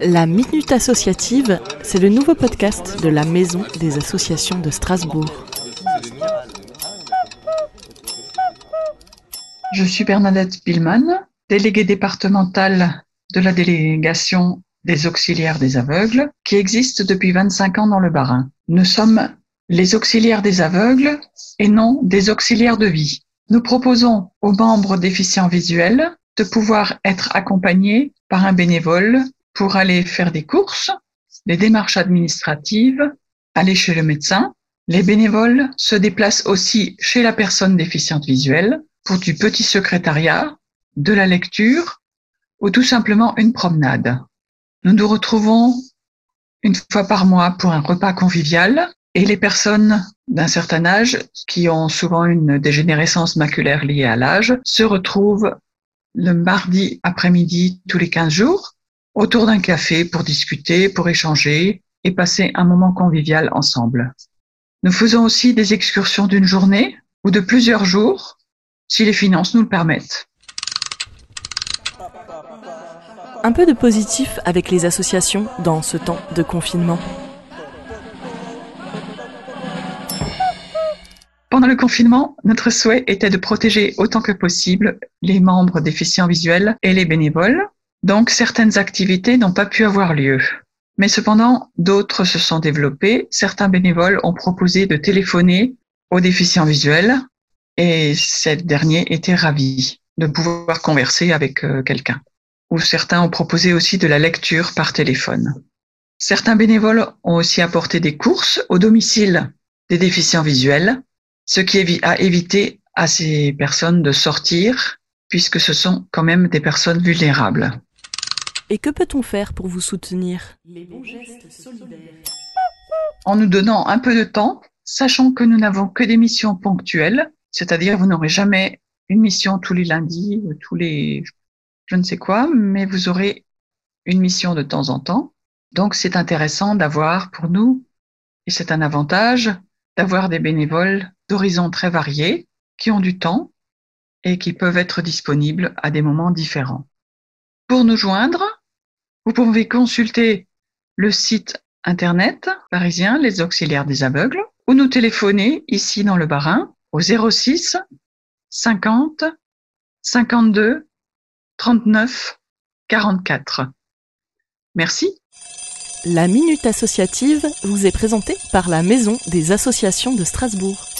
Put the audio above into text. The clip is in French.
La Minute Associative, c'est le nouveau podcast de la Maison des Associations de Strasbourg. Je suis Bernadette Spillman, déléguée départementale de la délégation des auxiliaires des aveugles, qui existe depuis 25 ans dans le Bas-Rhin. Nous sommes les auxiliaires des aveugles et non des auxiliaires de vie. Nous proposons aux membres déficients visuels de pouvoir être accompagnés par un bénévole pour aller faire des courses, des démarches administratives, aller chez le médecin. Les bénévoles se déplacent aussi chez la personne déficiente visuelle pour du petit secrétariat, de la lecture ou tout simplement une promenade. Nous nous retrouvons une fois par mois pour un repas convivial et les personnes d'un certain âge qui ont souvent une dégénérescence maculaire liée à l'âge se retrouvent le mardi après-midi tous les 15 jours autour d'un café pour discuter, pour échanger et passer un moment convivial ensemble. Nous faisons aussi des excursions d'une journée ou de plusieurs jours si les finances nous le permettent. Un peu de positif avec les associations dans ce temps de confinement. Pendant le confinement, notre souhait était de protéger autant que possible les membres déficients visuels et les bénévoles. Donc, certaines activités n'ont pas pu avoir lieu. Mais cependant, d'autres se sont développées. Certains bénévoles ont proposé de téléphoner aux déficients visuels et ces derniers étaient ravis de pouvoir converser avec euh, quelqu'un. Ou certains ont proposé aussi de la lecture par téléphone. Certains bénévoles ont aussi apporté des courses au domicile des déficients visuels ce qui a évité à ces personnes de sortir, puisque ce sont quand même des personnes vulnérables. Et que peut-on faire pour vous soutenir? Les bons gestes solidaires. En nous donnant un peu de temps, sachant que nous n'avons que des missions ponctuelles, c'est-à-dire vous n'aurez jamais une mission tous les lundis, tous les je ne sais quoi, mais vous aurez une mission de temps en temps. Donc c'est intéressant d'avoir pour nous, et c'est un avantage, d'avoir des bénévoles d'horizons très variés qui ont du temps et qui peuvent être disponibles à des moments différents. Pour nous joindre, vous pouvez consulter le site internet parisien Les Auxiliaires des Aveugles ou nous téléphoner ici dans le Barin au 06 50 52 39 44. Merci. La Minute Associative vous est présentée par la Maison des Associations de Strasbourg.